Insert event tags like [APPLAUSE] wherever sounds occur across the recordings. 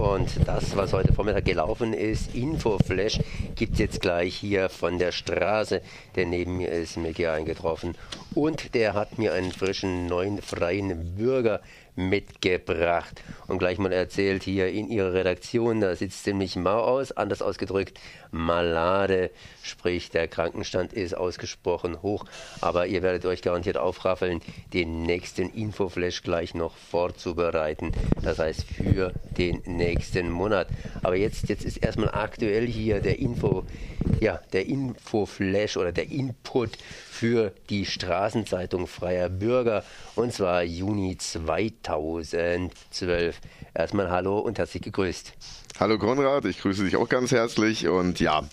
Und das, was heute Vormittag gelaufen ist, Infoflash, gibt es jetzt gleich hier von der Straße. Der neben mir ist hier eingetroffen. Und der hat mir einen frischen neuen freien Bürger mitgebracht. Und gleich mal erzählt hier in ihrer Redaktion, da sieht es ziemlich mau aus, anders ausgedrückt, malade, sprich der Krankenstand ist ausgesprochen hoch, aber ihr werdet euch garantiert aufraffeln, den nächsten Infoflash gleich noch vorzubereiten, das heißt für den nächsten Monat. Aber jetzt, jetzt ist erstmal aktuell hier der Info, ja, der Infoflash oder der Input für die Straßenzeitung Freier Bürger. Und zwar Juni 2012. Erstmal hallo und herzlich gegrüßt. Hallo Konrad, ich grüße dich auch ganz herzlich und ja,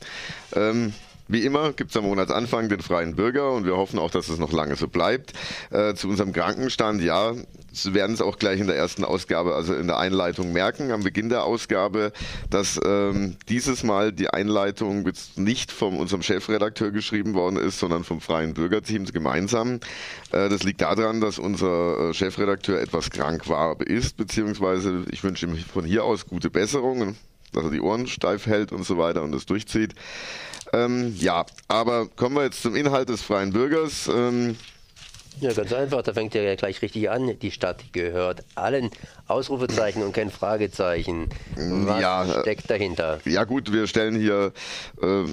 ähm, wie immer gibt es am Monatsanfang den freien Bürger und wir hoffen auch, dass es noch lange so bleibt. Äh, zu unserem Krankenstand, ja, Sie werden es auch gleich in der ersten Ausgabe, also in der Einleitung merken, am Beginn der Ausgabe, dass ähm, dieses Mal die Einleitung nicht von unserem Chefredakteur geschrieben worden ist, sondern vom freien Bürgerteam gemeinsam. Äh, das liegt daran, dass unser äh, Chefredakteur etwas krank war, ist, beziehungsweise ich wünsche ihm von hier aus gute Besserung, dass er die Ohren steif hält und so weiter und das durchzieht. Ähm, ja, aber kommen wir jetzt zum Inhalt des Freien Bürgers. Ähm, ja, ganz einfach, da fängt ja gleich richtig an. Die Stadt gehört allen. Ausrufezeichen und kein Fragezeichen. Was ja, steckt dahinter? Ja gut, wir stellen hier äh,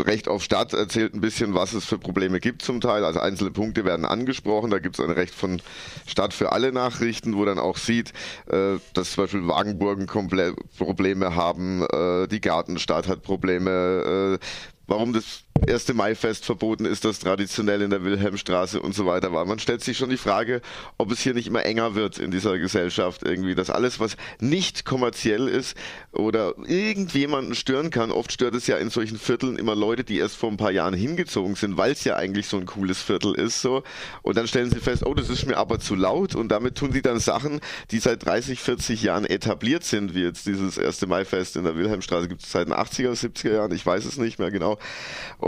Recht auf Stadt erzählt ein bisschen, was es für Probleme gibt zum Teil. Also einzelne Punkte werden angesprochen. Da gibt es ein Recht von Stadt für alle Nachrichten, wo dann auch sieht, äh, dass zum Beispiel Wagenburgen Probleme haben, äh, die Gartenstadt hat Probleme, äh, warum das erste Maifest verboten ist, das traditionell in der Wilhelmstraße und so weiter war. Man stellt sich schon die Frage, ob es hier nicht immer enger wird in dieser Gesellschaft irgendwie, dass alles, was nicht kommerziell ist oder irgendjemanden stören kann, oft stört es ja in solchen Vierteln immer Leute, die erst vor ein paar Jahren hingezogen sind, weil es ja eigentlich so ein cooles Viertel ist, so. Und dann stellen sie fest, oh, das ist mir aber zu laut und damit tun sie dann Sachen, die seit 30, 40 Jahren etabliert sind, wie jetzt dieses erste Maifest in der Wilhelmstraße gibt es seit den 80er, 70er Jahren, ich weiß es nicht mehr genau.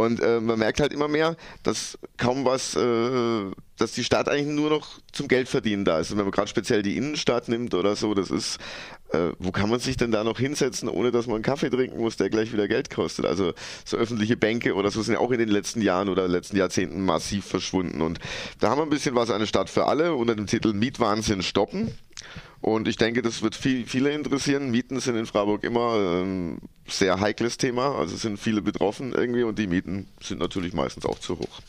Äh, man merkt halt immer mehr, dass kaum was, äh, dass die Stadt eigentlich nur noch zum Geld verdienen da ist. Und wenn man gerade speziell die Innenstadt nimmt oder so, das ist, äh, wo kann man sich denn da noch hinsetzen, ohne dass man einen Kaffee trinken muss, der gleich wieder Geld kostet? Also so öffentliche Bänke oder so sind ja auch in den letzten Jahren oder letzten Jahrzehnten massiv verschwunden. Und da haben wir ein bisschen was, eine Stadt für alle unter dem Titel Mietwahnsinn stoppen. Und ich denke, das wird viel, viele interessieren. Mieten sind in Freiburg immer ein ähm, sehr heikles Thema. Also sind viele betroffen irgendwie und die Mieten sind natürlich meistens auch zu hoch.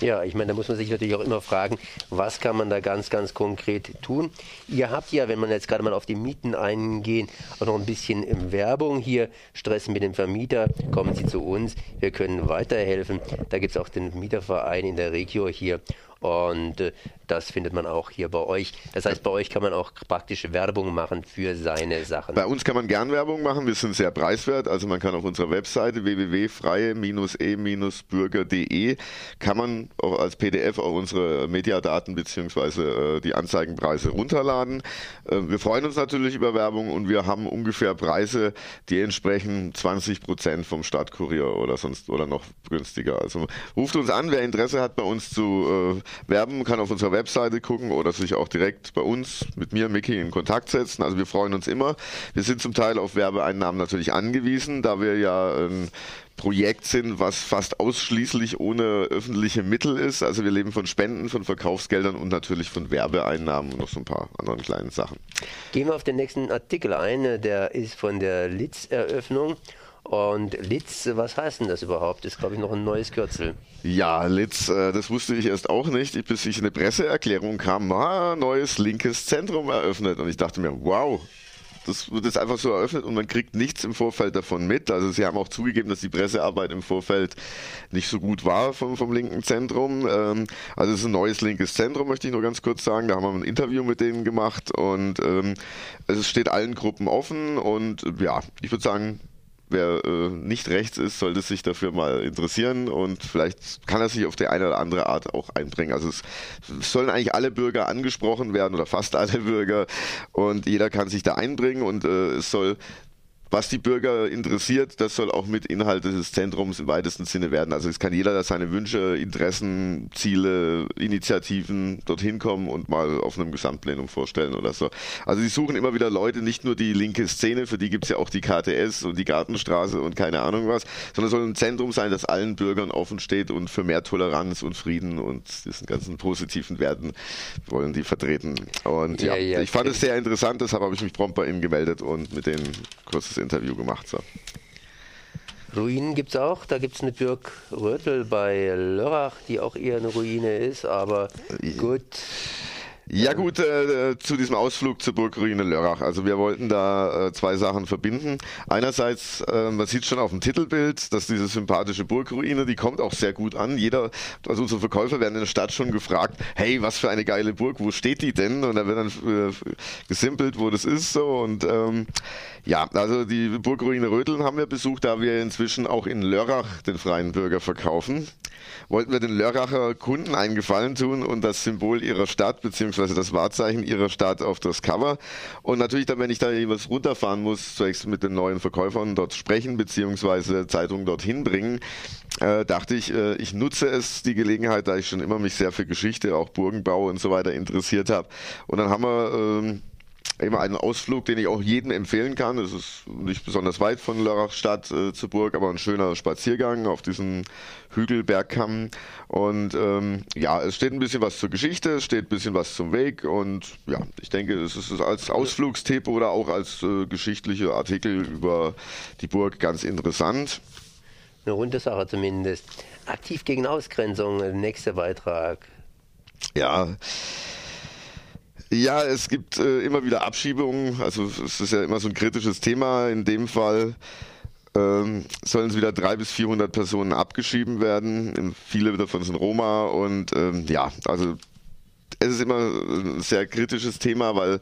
Ja, ich meine, da muss man sich natürlich auch immer fragen, was kann man da ganz, ganz konkret tun? Ihr habt ja, wenn man jetzt gerade mal auf die Mieten eingehen, auch noch ein bisschen Werbung hier. Stress mit dem Vermieter, kommen Sie zu uns, wir können weiterhelfen. Da gibt es auch den Mieterverein in der Regio hier und äh, das findet man auch hier bei euch. Das heißt, bei euch kann man auch praktisch Werbung machen für seine Sachen. Bei uns kann man gern Werbung machen. Wir sind sehr preiswert. Also man kann auf unserer Webseite www.freie-e-bürger.de kann man auch als PDF auch unsere Mediadaten bzw. Äh, die Anzeigenpreise runterladen. Äh, wir freuen uns natürlich über Werbung und wir haben ungefähr Preise, die entsprechen 20 Prozent vom Stadtkurier oder sonst oder noch günstiger. Also ruft uns an, wer Interesse hat, bei uns zu werben, kann auf unserer Webseite gucken oder sich auch direkt bei uns mit mir, Mickey, in Kontakt setzen. Also wir freuen uns immer. Wir sind zum Teil auf Werbeeinnahmen natürlich angewiesen, da wir ja ein Projekt sind, was fast ausschließlich ohne öffentliche Mittel ist. Also wir leben von Spenden, von Verkaufsgeldern und natürlich von Werbeeinnahmen und noch so ein paar anderen kleinen Sachen. Gehen wir auf den nächsten Artikel ein. Der ist von der Litz-Eröffnung. Und Litz, was heißt denn das überhaupt? Das ist, glaube ich, noch ein neues Kürzel. Ja, Litz, äh, das wusste ich erst auch nicht, bis ich eine Presseerklärung kam, ah, neues linkes Zentrum eröffnet. Und ich dachte mir, wow, das wird jetzt einfach so eröffnet und man kriegt nichts im Vorfeld davon mit. Also sie haben auch zugegeben, dass die Pressearbeit im Vorfeld nicht so gut war vom, vom linken Zentrum. Ähm, also es ist ein neues linkes Zentrum, möchte ich nur ganz kurz sagen. Da haben wir ein Interview mit denen gemacht und ähm, es steht allen Gruppen offen und ja, ich würde sagen, wer äh, nicht rechts ist, sollte sich dafür mal interessieren und vielleicht kann er sich auf die eine oder andere Art auch einbringen. Also es, sollen eigentlich alle Bürger angesprochen werden oder fast alle Bürger und jeder kann sich da einbringen und äh, es soll was die Bürger interessiert, das soll auch mit Inhalt des Zentrums im weitesten Sinne werden. Also es kann jeder, der seine Wünsche, Interessen, Ziele, Initiativen dorthin kommen und mal auf einem Gesamtplenum vorstellen oder so. Also sie suchen immer wieder Leute, nicht nur die linke Szene, für die gibt es ja auch die KTS und die Gartenstraße und keine Ahnung was, sondern es soll ein Zentrum sein, das allen Bürgern offen steht und für mehr Toleranz und Frieden und diesen ganzen positiven Werten wollen die vertreten. Und ja, ja, ja ich fand es sehr interessant, deshalb habe ich mich prompt bei Ihnen gemeldet und mit denen kurzes Interview gemacht. So. Ruinen gibt es auch. Da gibt es eine Burg Rötel bei Lörrach, die auch eher eine Ruine ist, aber gut. Ja gut, äh, zu diesem Ausflug zur Burgruine Lörrach. Also wir wollten da äh, zwei Sachen verbinden. Einerseits, äh, man sieht schon auf dem Titelbild, dass diese sympathische Burgruine, die kommt auch sehr gut an. Jeder, also unsere Verkäufer werden in der Stadt schon gefragt, hey, was für eine geile Burg, wo steht die denn? Und da wird dann äh, gesimpelt, wo das ist so. Und ähm, ja, also die Burgruine Rödeln haben wir besucht, da wir inzwischen auch in Lörrach den freien Bürger verkaufen. Wollten wir den Lörracher Kunden einen Gefallen tun und das Symbol ihrer Stadt beziehungsweise das Wahrzeichen ihrer Stadt auf das Cover. Und natürlich dann, wenn ich da was runterfahren muss, zunächst mit den neuen Verkäufern dort sprechen beziehungsweise Zeitungen dorthin bringen, äh, dachte ich, äh, ich nutze es, die Gelegenheit, da ich schon immer mich sehr für Geschichte, auch Burgenbau und so weiter interessiert habe. Und dann haben wir ähm, immer einen Ausflug, den ich auch jedem empfehlen kann. Es ist nicht besonders weit von Lörrachstadt äh, zur Burg, aber ein schöner Spaziergang auf diesen Hügelbergkamm. Und ähm, ja, es steht ein bisschen was zur Geschichte, es steht ein bisschen was zum Weg und ja, ich denke, es ist als Ausflugstipp oder auch als äh, geschichtliche Artikel über die Burg ganz interessant. Eine runde Sache zumindest. Aktiv gegen Ausgrenzung, nächster Beitrag. Ja, ja, es gibt äh, immer wieder Abschiebungen. Also es ist ja immer so ein kritisches Thema. In dem Fall ähm, sollen es wieder drei bis 400 Personen abgeschieben werden. Viele davon sind Roma und ähm, ja, also es ist immer ein sehr kritisches Thema, weil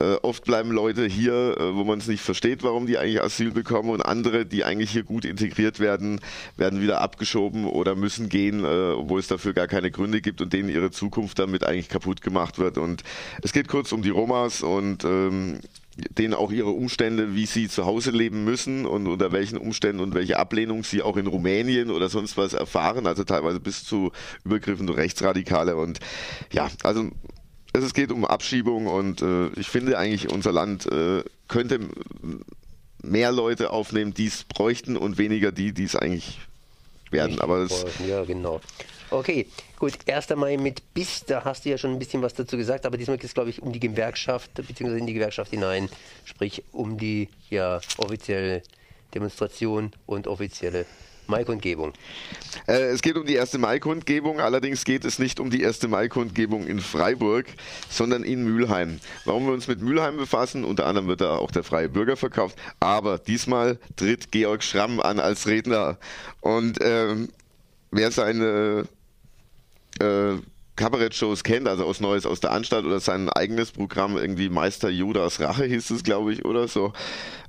äh, oft bleiben Leute hier, äh, wo man es nicht versteht, warum die eigentlich Asyl bekommen und andere, die eigentlich hier gut integriert werden, werden wieder abgeschoben oder müssen gehen, äh, obwohl es dafür gar keine Gründe gibt und denen ihre Zukunft damit eigentlich kaputt gemacht wird. Und es geht kurz um die Romas und ähm, denen auch ihre Umstände, wie sie zu Hause leben müssen und unter welchen Umständen und welche Ablehnung sie auch in Rumänien oder sonst was erfahren, also teilweise bis zu Übergriffen durch Rechtsradikale und ja, also es geht um Abschiebung und äh, ich finde eigentlich, unser Land äh, könnte mehr Leute aufnehmen, die es bräuchten und weniger die, die es eigentlich werden. Aber es ja, genau. Okay, gut. Erst einmal mit BIS, da hast du ja schon ein bisschen was dazu gesagt, aber diesmal geht es, glaube ich, um die Gewerkschaft, beziehungsweise in die Gewerkschaft hinein, sprich um die ja, offizielle Demonstration und offizielle Maikundgebung. Äh, es geht um die erste Maikundgebung, allerdings geht es nicht um die erste Maikundgebung in Freiburg, sondern in Mülheim. Warum wir uns mit Mülheim befassen, unter anderem wird da auch der Freie Bürger verkauft, aber diesmal tritt Georg Schramm an als Redner. Und ähm, wer seine äh, Kabarett-Shows kennt, also aus Neues aus der Anstalt oder sein eigenes Programm, irgendwie Meister Judas Rache hieß es, glaube ich, oder so,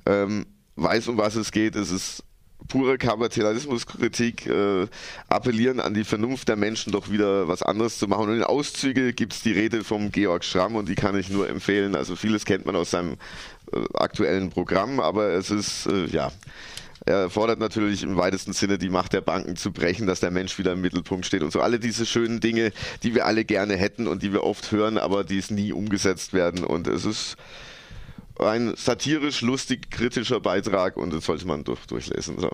ähm, weiß, um was es geht. Es ist pure Kapitalismuskritik äh, appellieren an die Vernunft der Menschen, doch wieder was anderes zu machen. Und in Auszüge gibt es die Rede vom Georg Schramm und die kann ich nur empfehlen. Also vieles kennt man aus seinem äh, aktuellen Programm, aber es ist, äh, ja, er fordert natürlich im weitesten Sinne die Macht der Banken zu brechen, dass der Mensch wieder im Mittelpunkt steht und so. Alle diese schönen Dinge, die wir alle gerne hätten und die wir oft hören, aber die es nie umgesetzt werden. Und es ist ein satirisch, lustig, kritischer Beitrag und das sollte man durch, durchlesen. So.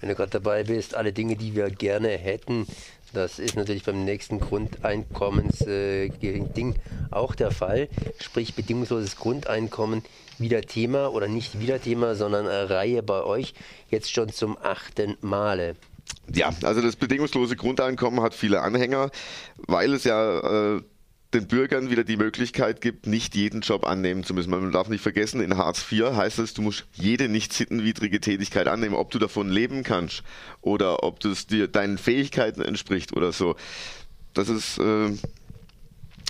Wenn du gerade dabei bist, alle Dinge, die wir gerne hätten, das ist natürlich beim nächsten Grundeinkommensding auch der Fall. Sprich, bedingungsloses Grundeinkommen wieder Thema oder nicht wieder Thema, sondern eine Reihe bei euch jetzt schon zum achten Male. Ja, also das bedingungslose Grundeinkommen hat viele Anhänger, weil es ja äh, den Bürgern wieder die Möglichkeit gibt, nicht jeden Job annehmen zu müssen. Man darf nicht vergessen, in Hartz IV heißt es, du musst jede nicht sittenwidrige Tätigkeit annehmen, ob du davon leben kannst oder ob das dir deinen Fähigkeiten entspricht oder so. Das ist äh,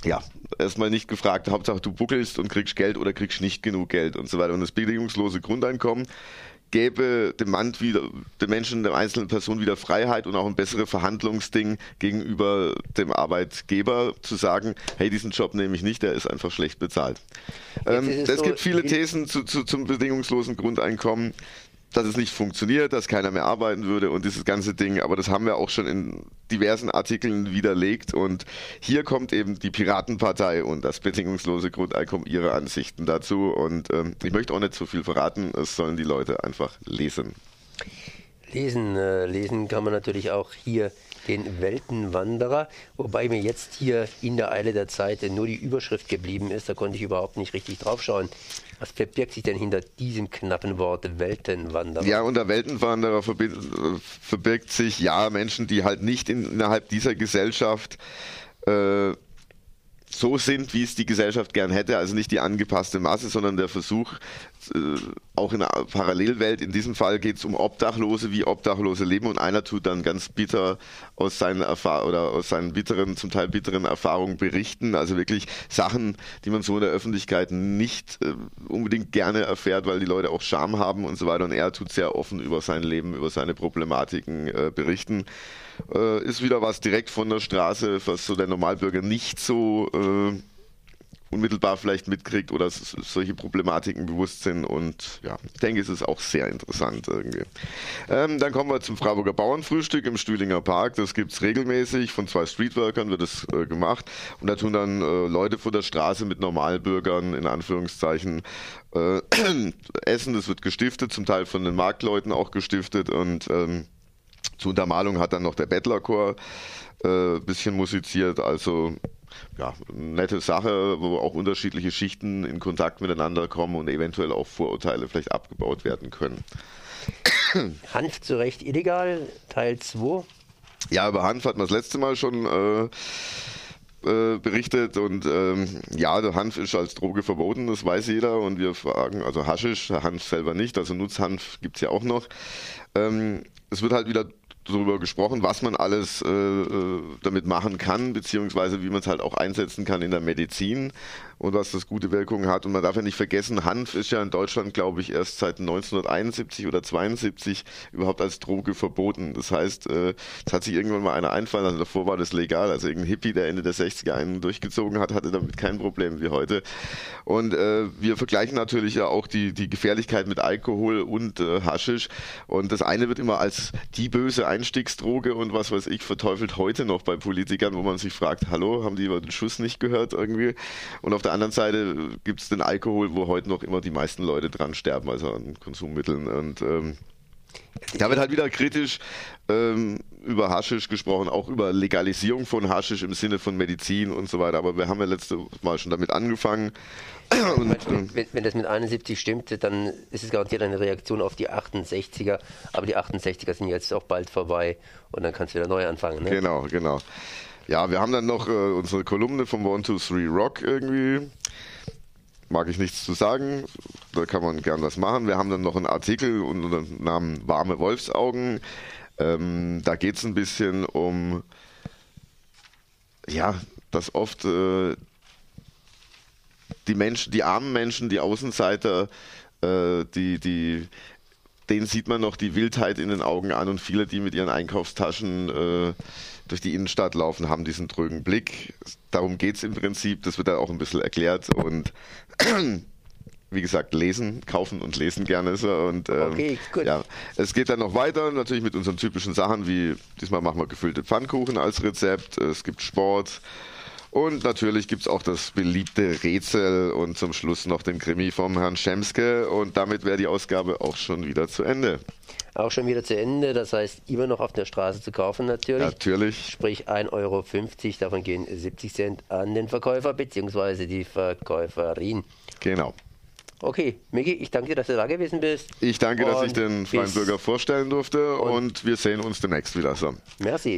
ja erstmal nicht gefragt. Hauptsache du buckelst und kriegst Geld oder kriegst nicht genug Geld und so weiter. Und das bedingungslose Grundeinkommen gäbe dem Mann wieder, dem Menschen, der einzelnen Person wieder Freiheit und auch ein besseres Verhandlungsding gegenüber dem Arbeitgeber zu sagen, hey, diesen Job nehme ich nicht, der ist einfach schlecht bezahlt. Ähm, es so gibt viele Thesen zu, zu, zum bedingungslosen Grundeinkommen dass es nicht funktioniert, dass keiner mehr arbeiten würde und dieses ganze Ding. Aber das haben wir auch schon in diversen Artikeln widerlegt. Und hier kommt eben die Piratenpartei und das bedingungslose Grundeinkommen ihre Ansichten dazu. Und ähm, ich möchte auch nicht zu so viel verraten. Es sollen die Leute einfach lesen. Lesen, äh, lesen kann man natürlich auch hier den Weltenwanderer, wobei mir jetzt hier in der Eile der Zeit nur die Überschrift geblieben ist. Da konnte ich überhaupt nicht richtig draufschauen. Was verbirgt sich denn hinter diesem knappen Wort Weltenwanderer? Ja, unter Weltenwanderer verbirgt sich ja Menschen, die halt nicht in, innerhalb dieser Gesellschaft äh, so sind, wie es die Gesellschaft gern hätte, also nicht die angepasste Masse, sondern der Versuch, äh, auch in einer Parallelwelt, in diesem Fall geht es um Obdachlose, wie Obdachlose leben. Und einer tut dann ganz bitter aus seinen Erfahr oder aus seinen bitteren, zum Teil bitteren Erfahrungen berichten, also wirklich Sachen, die man so in der Öffentlichkeit nicht äh, unbedingt gerne erfährt, weil die Leute auch Scham haben und so weiter. Und er tut sehr offen über sein Leben, über seine Problematiken äh, berichten. Äh, ist wieder was direkt von der Straße, was so der Normalbürger nicht so äh, unmittelbar vielleicht mitkriegt oder solche Problematiken bewusst sind. Und ja, ich denke, es ist auch sehr interessant irgendwie. Ähm, dann kommen wir zum Freiburger Bauernfrühstück im Stühlinger Park. Das gibt es regelmäßig. Von zwei Streetworkern wird es äh, gemacht. Und da tun dann äh, Leute von der Straße mit Normalbürgern in Anführungszeichen äh, [CLEARS THROAT] essen. Das wird gestiftet, zum Teil von den Marktleuten auch gestiftet. Und ähm, zur Untermalung hat dann noch der Bettlerchor ein äh, bisschen musiziert, also ja, nette Sache, wo auch unterschiedliche Schichten in Kontakt miteinander kommen und eventuell auch Vorurteile vielleicht abgebaut werden können. [COUGHS] Hanf zu Recht illegal, Teil 2. Ja, über Hanf hat man das letzte Mal schon äh, äh, berichtet und ähm, ja, der Hanf ist als Droge verboten, das weiß jeder und wir fragen, also Haschisch, Hanf selber nicht, also Nutzhanf gibt es ja auch noch. Ähm, es wird halt wieder darüber gesprochen, was man alles äh, äh, damit machen kann, beziehungsweise wie man es halt auch einsetzen kann in der Medizin und was das gute Wirkungen hat. Und man darf ja nicht vergessen, Hanf ist ja in Deutschland, glaube ich, erst seit 1971 oder 72 überhaupt als Droge verboten. Das heißt, äh, es hat sich irgendwann mal einer einfallen also davor war das legal. Also irgendein Hippie, der Ende der 60er einen durchgezogen hat, hatte damit kein Problem wie heute. Und äh, wir vergleichen natürlich ja auch die, die Gefährlichkeit mit Alkohol und äh, Haschisch. Und das eine wird immer als die böse Einstiegsdroge und was weiß ich verteufelt heute noch bei Politikern, wo man sich fragt, hallo, haben die über den Schuss nicht gehört irgendwie? Und auf der anderen Seite gibt es den Alkohol, wo heute noch immer die meisten Leute dran sterben, also an Konsummitteln. Und ähm, da wird halt wieder kritisch ähm, über Haschisch gesprochen, auch über Legalisierung von Haschisch im Sinne von Medizin und so weiter. Aber wir haben ja letzte Mal schon damit angefangen. Und, wenn, wenn, wenn, das mit 71 stimmt, dann ist es garantiert eine Reaktion auf die 68er. Aber die 68er sind jetzt auch bald vorbei und dann kannst du wieder neu anfangen. Ne? Genau, genau. Ja, wir haben dann noch äh, unsere Kolumne vom One, Two, Three Rock irgendwie. Mag ich nichts zu sagen. Da kann man gern was machen. Wir haben dann noch einen Artikel unter dem Namen Warme Wolfsaugen. Ähm, da geht es ein bisschen um, ja, dass oft äh, die Menschen, die armen Menschen, die Außenseiter, äh, die, die, denen sieht man noch die Wildheit in den Augen an und viele, die mit ihren Einkaufstaschen äh, durch die Innenstadt laufen, haben diesen trögen Blick. Darum geht es im Prinzip. Das wird da auch ein bisschen erklärt. Und [CLEARS THROAT] wie gesagt, lesen, kaufen und lesen gerne so. Und ähm, okay, gut. ja, es geht dann noch weiter, natürlich mit unseren typischen Sachen, wie diesmal machen wir gefüllte Pfannkuchen als Rezept, es gibt Sport und natürlich gibt es auch das beliebte Rätsel und zum Schluss noch den Krimi vom Herrn Schemske und damit wäre die Ausgabe auch schon wieder zu Ende auch schon wieder zu Ende. Das heißt, immer noch auf der Straße zu kaufen natürlich. Natürlich. Sprich 1,50 Euro, davon gehen 70 Cent an den Verkäufer bzw. die Verkäuferin. Genau. Okay, Miki, ich danke dir, dass du da gewesen bist. Ich danke, und dass ich den Freien Bürger vorstellen durfte und, und wir sehen uns demnächst wieder. So. Merci.